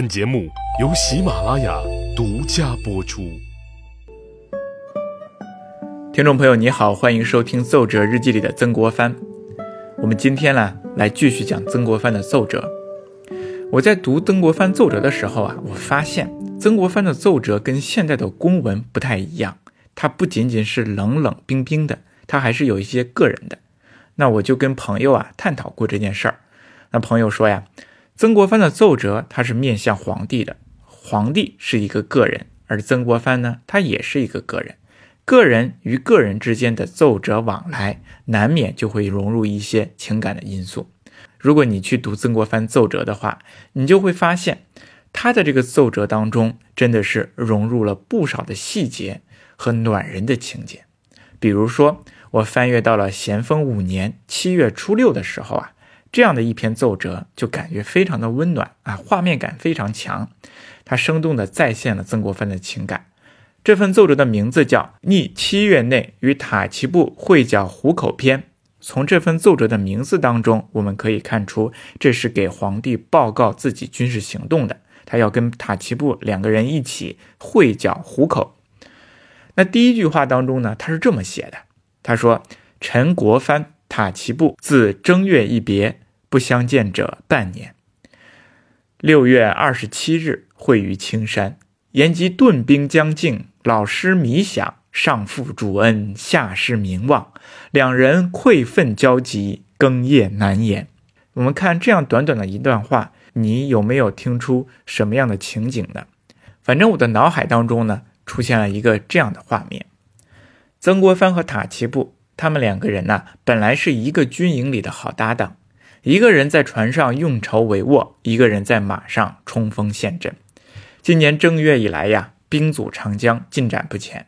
本节目由喜马拉雅独家播出。听众朋友，你好，欢迎收听《奏折日记》里的曾国藩。我们今天呢，来继续讲曾国藩的奏折。我在读曾国藩奏折的时候啊，我发现曾国藩的奏折跟现在的公文不太一样，它不仅仅是冷冷冰冰的，它还是有一些个人的。那我就跟朋友啊探讨过这件事儿。那朋友说呀。曾国藩的奏折，他是面向皇帝的，皇帝是一个个人，而曾国藩呢，他也是一个个人，个人与个人之间的奏折往来，难免就会融入一些情感的因素。如果你去读曾国藩奏折的话，你就会发现，他的这个奏折当中，真的是融入了不少的细节和暖人的情节。比如说，我翻阅到了咸丰五年七月初六的时候啊。这样的一篇奏折，就感觉非常的温暖啊，画面感非常强，它生动的再现了曾国藩的情感。这份奏折的名字叫《逆七月内与塔奇布会剿虎口篇》。从这份奏折的名字当中，我们可以看出，这是给皇帝报告自己军事行动的。他要跟塔奇布两个人一起会剿虎口。那第一句话当中呢，他是这么写的：他说，陈国藩。塔奇布自正月一别，不相见者半年。六月二十七日会于青山，言及顿兵将近，老师弥想，上负主恩，下失名望，两人愧愤交集，哽咽难言。我们看这样短短的一段话，你有没有听出什么样的情景呢？反正我的脑海当中呢，出现了一个这样的画面：曾国藩和塔奇布。他们两个人呢，本来是一个军营里的好搭档，一个人在船上运筹帷幄，一个人在马上冲锋陷阵。今年正月以来呀，兵阻长江，进展不前。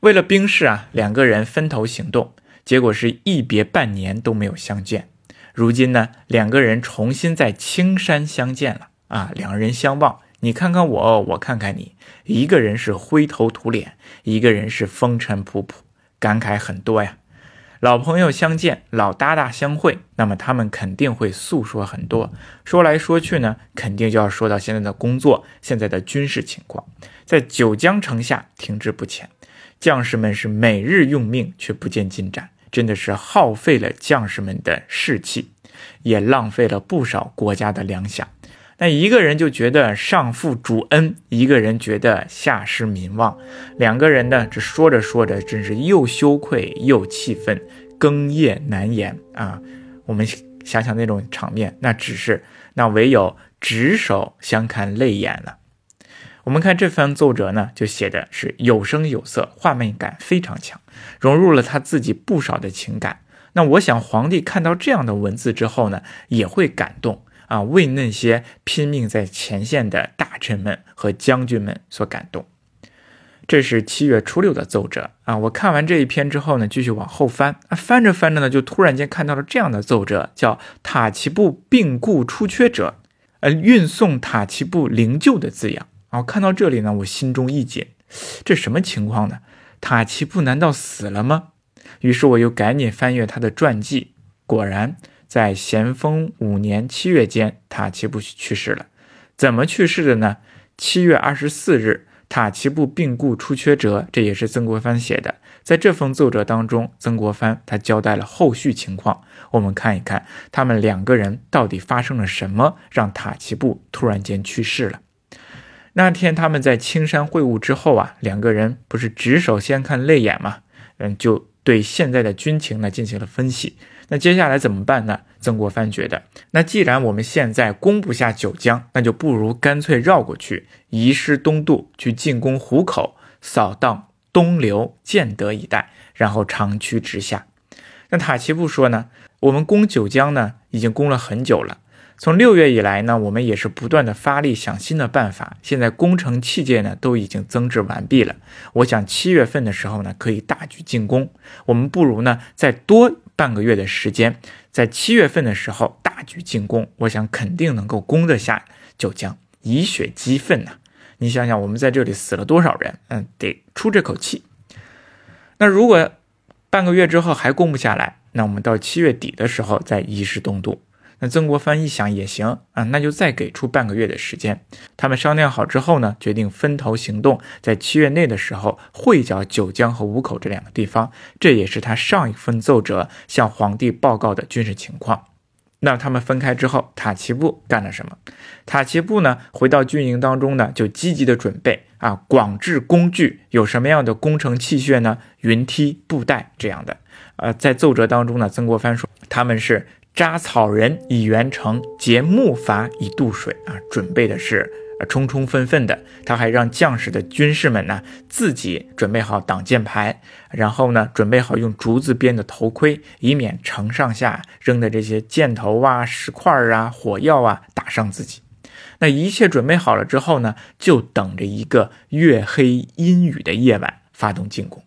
为了兵事啊，两个人分头行动，结果是一别半年都没有相见。如今呢，两个人重新在青山相见了啊，两人相望，你看看我，我看看你，一个人是灰头土脸，一个人是风尘仆仆，感慨很多呀。老朋友相见，老搭档相会，那么他们肯定会诉说很多。说来说去呢，肯定就要说到现在的工作，现在的军事情况，在九江城下停滞不前，将士们是每日用命却不见进展，真的是耗费了将士们的士气，也浪费了不少国家的粮饷。那一个人就觉得上负主恩，一个人觉得下失民望，两个人呢，这说着说着，真是又羞愧又气愤，哽咽难言啊！我们想想那种场面，那只是那唯有执手相看泪眼了。我们看这番奏折呢，就写的是有声有色，画面感非常强，融入了他自己不少的情感。那我想皇帝看到这样的文字之后呢，也会感动。啊，为那些拼命在前线的大臣们和将军们所感动。这是七月初六的奏折啊！我看完这一篇之后呢，继续往后翻啊，翻着翻着呢，就突然间看到了这样的奏折，叫“塔奇布病故出缺者”，呃，运送塔奇布灵柩的字样啊。看到这里呢，我心中一紧，这什么情况呢？塔奇布难道死了吗？于是我又赶紧翻阅他的传记，果然。在咸丰五年七月间，塔奇布去世了。怎么去世的呢？七月二十四日，塔奇布病故出缺折，这也是曾国藩写的。在这封奏折当中，曾国藩他交代了后续情况。我们看一看，他们两个人到底发生了什么，让塔奇布突然间去世了。那天他们在青山会晤之后啊，两个人不是执手相看泪眼吗？嗯，就对现在的军情呢进行了分析。那接下来怎么办呢？曾国藩觉得，那既然我们现在攻不下九江，那就不如干脆绕过去，移师东渡，去进攻湖口，扫荡东流、建德一带，然后长驱直下。那塔奇布说呢，我们攻九江呢，已经攻了很久了。从六月以来呢，我们也是不断的发力想新的办法。现在工程器械呢都已经增置完毕了。我想七月份的时候呢，可以大举进攻。我们不如呢再多半个月的时间，在七月份的时候大举进攻。我想肯定能够攻得下九江，以血激愤呐！你想想，我们在这里死了多少人？嗯，得出这口气。那如果半个月之后还攻不下来，那我们到七月底的时候再移师东渡。那曾国藩一想也行啊，那就再给出半个月的时间。他们商量好之后呢，决定分头行动，在七月内的时候会剿九江和五口这两个地方。这也是他上一份奏折向皇帝报告的军事情况。那他们分开之后，塔奇布干了什么？塔奇布呢，回到军营当中呢，就积极的准备啊，广置工具，有什么样的工程器械呢？云梯、布袋这样的。呃，在奏折当中呢，曾国藩说他们是扎草人以圆城，结木筏以渡水啊，准备的是充充分分的。他还让将士的军士们呢，自己准备好挡箭牌，然后呢，准备好用竹子编的头盔，以免城上下扔的这些箭头啊、石块啊、火药啊打伤自己。那一切准备好了之后呢，就等着一个月黑阴雨的夜晚发动进攻。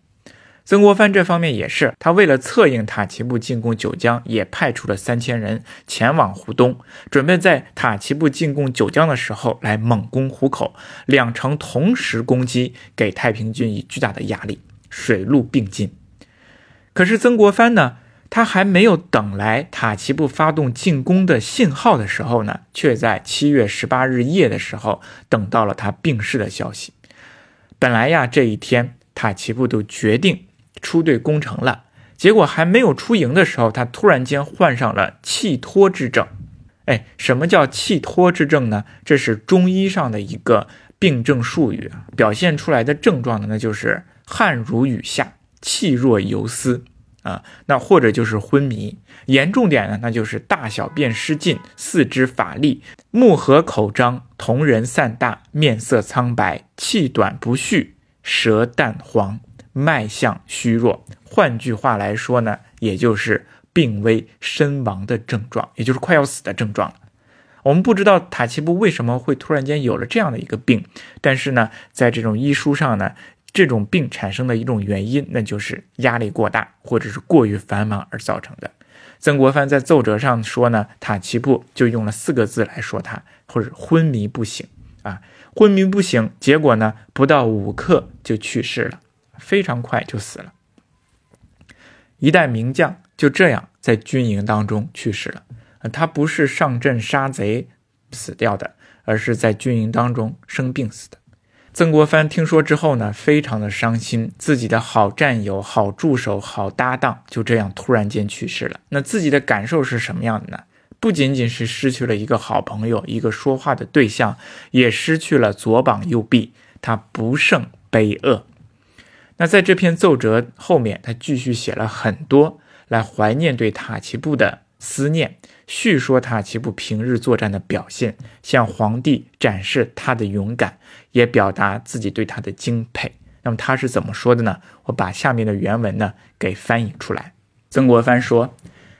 曾国藩这方面也是，他为了策应塔奇布进攻九江，也派出了三千人前往湖东，准备在塔奇布进攻九江的时候来猛攻湖口，两城同时攻击，给太平军以巨大的压力，水陆并进。可是曾国藩呢，他还没有等来塔奇布发动进攻的信号的时候呢，却在七月十八日夜的时候等到了他病逝的消息。本来呀，这一天塔奇布都决定。出队攻城了，结果还没有出营的时候，他突然间患上了气脱之症。哎，什么叫气脱之症呢？这是中医上的一个病症术语，表现出来的症状呢，那就是汗如雨下，气若游丝啊，那或者就是昏迷。严重点呢，那就是大小便失禁，四肢乏力，目合口张，瞳仁散大，面色苍白，气短不续，舌淡黄。脉象虚弱，换句话来说呢，也就是病危身亡的症状，也就是快要死的症状。我们不知道塔奇布为什么会突然间有了这样的一个病，但是呢，在这种医书上呢，这种病产生的一种原因，那就是压力过大或者是过于繁忙而造成的。曾国藩在奏折上说呢，塔奇布就用了四个字来说他，或者昏迷不醒啊，昏迷不醒，结果呢，不到五刻就去世了。非常快就死了，一代名将就这样在军营当中去世了。他不是上阵杀贼死掉的，而是在军营当中生病死的。曾国藩听说之后呢，非常的伤心，自己的好战友、好助手、好搭档就这样突然间去世了。那自己的感受是什么样的呢？不仅仅是失去了一个好朋友、一个说话的对象，也失去了左膀右臂，他不胜悲恶。那在这篇奏折后面，他继续写了很多来怀念对塔奇布的思念，叙说塔奇布平日作战的表现，向皇帝展示他的勇敢，也表达自己对他的敬佩。那么他是怎么说的呢？我把下面的原文呢给翻译出来。曾国藩说：“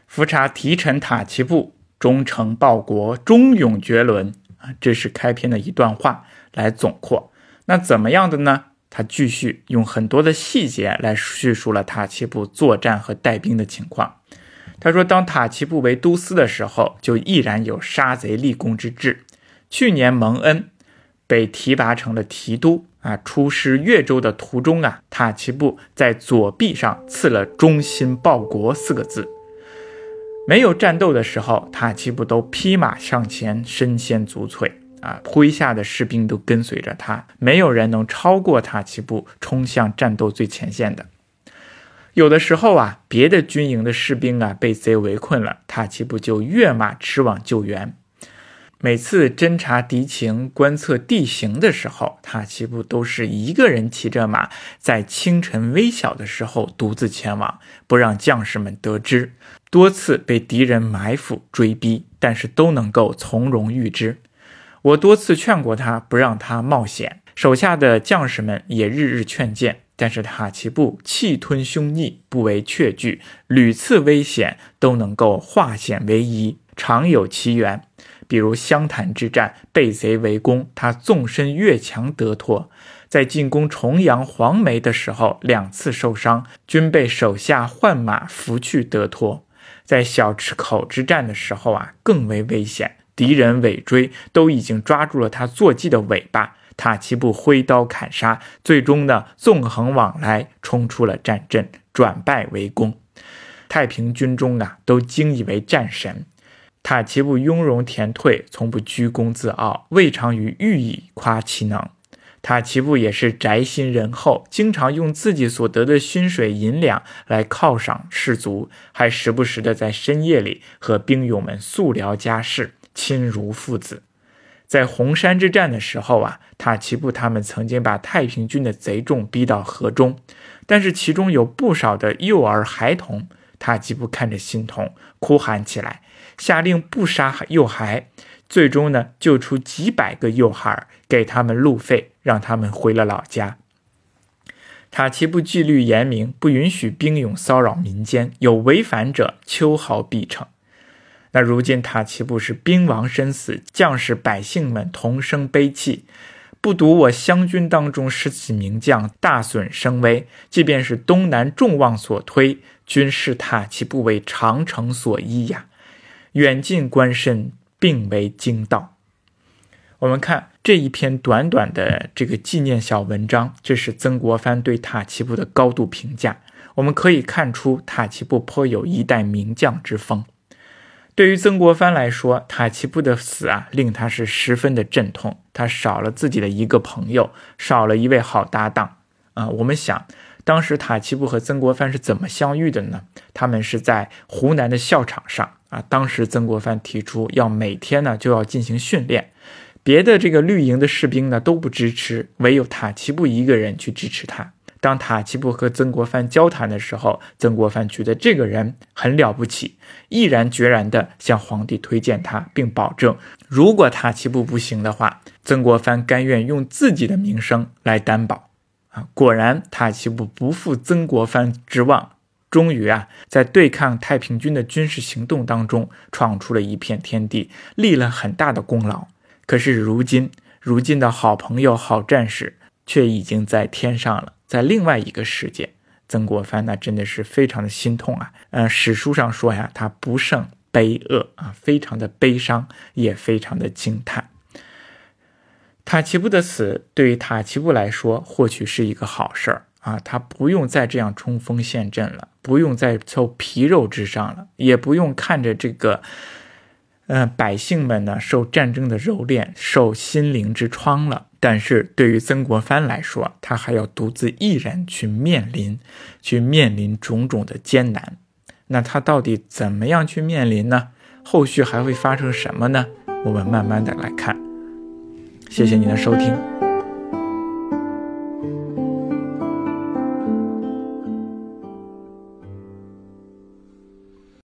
伏察提臣塔奇布忠诚报国，忠勇绝伦啊！”这是开篇的一段话来总括。那怎么样的呢？他继续用很多的细节来叙述了塔奇布作战和带兵的情况。他说，当塔奇布为都司的时候，就毅然有杀贼立功之志。去年蒙恩被提拔成了提督啊，出师越州的途中啊，塔奇布在左臂上刺了“忠心报国”四个字。没有战斗的时候，塔奇布都披马上前，身先足瘁。啊，麾下的士兵都跟随着他，没有人能超过塔奇布冲向战斗最前线的。有的时候啊，别的军营的士兵啊被贼围困了，塔奇布就跃马驰往救援。每次侦察敌情、观测地形的时候，塔奇布都是一个人骑着马，在清晨微小的时候独自前往，不让将士们得知。多次被敌人埋伏追逼，但是都能够从容御之。我多次劝过他不让他冒险，手下的将士们也日日劝谏，但是塔奇布气吞凶逆，不为却惧，屡次危险都能够化险为夷，常有其源。比如湘潭之战被贼围攻，他纵身越墙得脱；在进攻重阳、黄梅的时候，两次受伤，均被手下换马扶去得脱。在小池口之战的时候啊，更为危险。敌人尾追，都已经抓住了他坐骑的尾巴。塔奇布挥刀砍杀，最终呢，纵横往来，冲出了战阵，转败为功。太平军中啊，都惊以为战神。塔奇布雍容恬退，从不居功自傲，未尝于欲以夸其能。塔奇布也是宅心仁厚，经常用自己所得的薪水银两来犒赏士卒，还时不时的在深夜里和兵勇们素聊家事，亲如父子。在红山之战的时候啊，塔奇布他们曾经把太平军的贼众逼到河中，但是其中有不少的幼儿孩童，塔奇布看着心痛，哭喊起来，下令不杀幼孩，最终呢救出几百个幼孩，给他们路费，让他们回了老家。塔奇布纪律严明，不允许兵勇骚扰民间，有违反者，秋毫必惩。那如今塔奇布是兵亡身死，将士百姓们同声悲泣，不独我湘军当中失其名将，大损声威。即便是东南众望所推，均视塔奇布为长城所依呀。远近关身，并为惊道。我们看这一篇短短的这个纪念小文章，这是曾国藩对塔奇布的高度评价。我们可以看出塔奇布颇有一代名将之风。对于曾国藩来说，塔奇布的死啊，令他是十分的阵痛。他少了自己的一个朋友，少了一位好搭档啊。我们想，当时塔奇布和曾国藩是怎么相遇的呢？他们是在湖南的校场上啊。当时曾国藩提出要每天呢就要进行训练，别的这个绿营的士兵呢都不支持，唯有塔奇布一个人去支持他。当塔奇布和曾国藩交谈的时候，曾国藩觉得这个人很了不起，毅然决然地向皇帝推荐他，并保证，如果塔奇布不行的话，曾国藩甘愿用自己的名声来担保。啊，果然塔奇布不负曾国藩之望，终于啊，在对抗太平军的军事行动当中闯出了一片天地，立了很大的功劳。可是如今，如今的好朋友、好战士却已经在天上了。在另外一个世界，曾国藩那真的是非常的心痛啊！呃，史书上说呀，他不胜悲恶啊，非常的悲伤，也非常的惊叹。塔奇布的死对于塔奇布来说，或许是一个好事儿啊，他不用再这样冲锋陷阵了，不用再凑皮肉之上了，也不用看着这个，嗯，百姓们呢受战争的蹂躏，受心灵之创了。但是对于曾国藩来说，他还要独自一人去面临，去面临种种的艰难。那他到底怎么样去面临呢？后续还会发生什么呢？我们慢慢的来看。谢谢您的收听。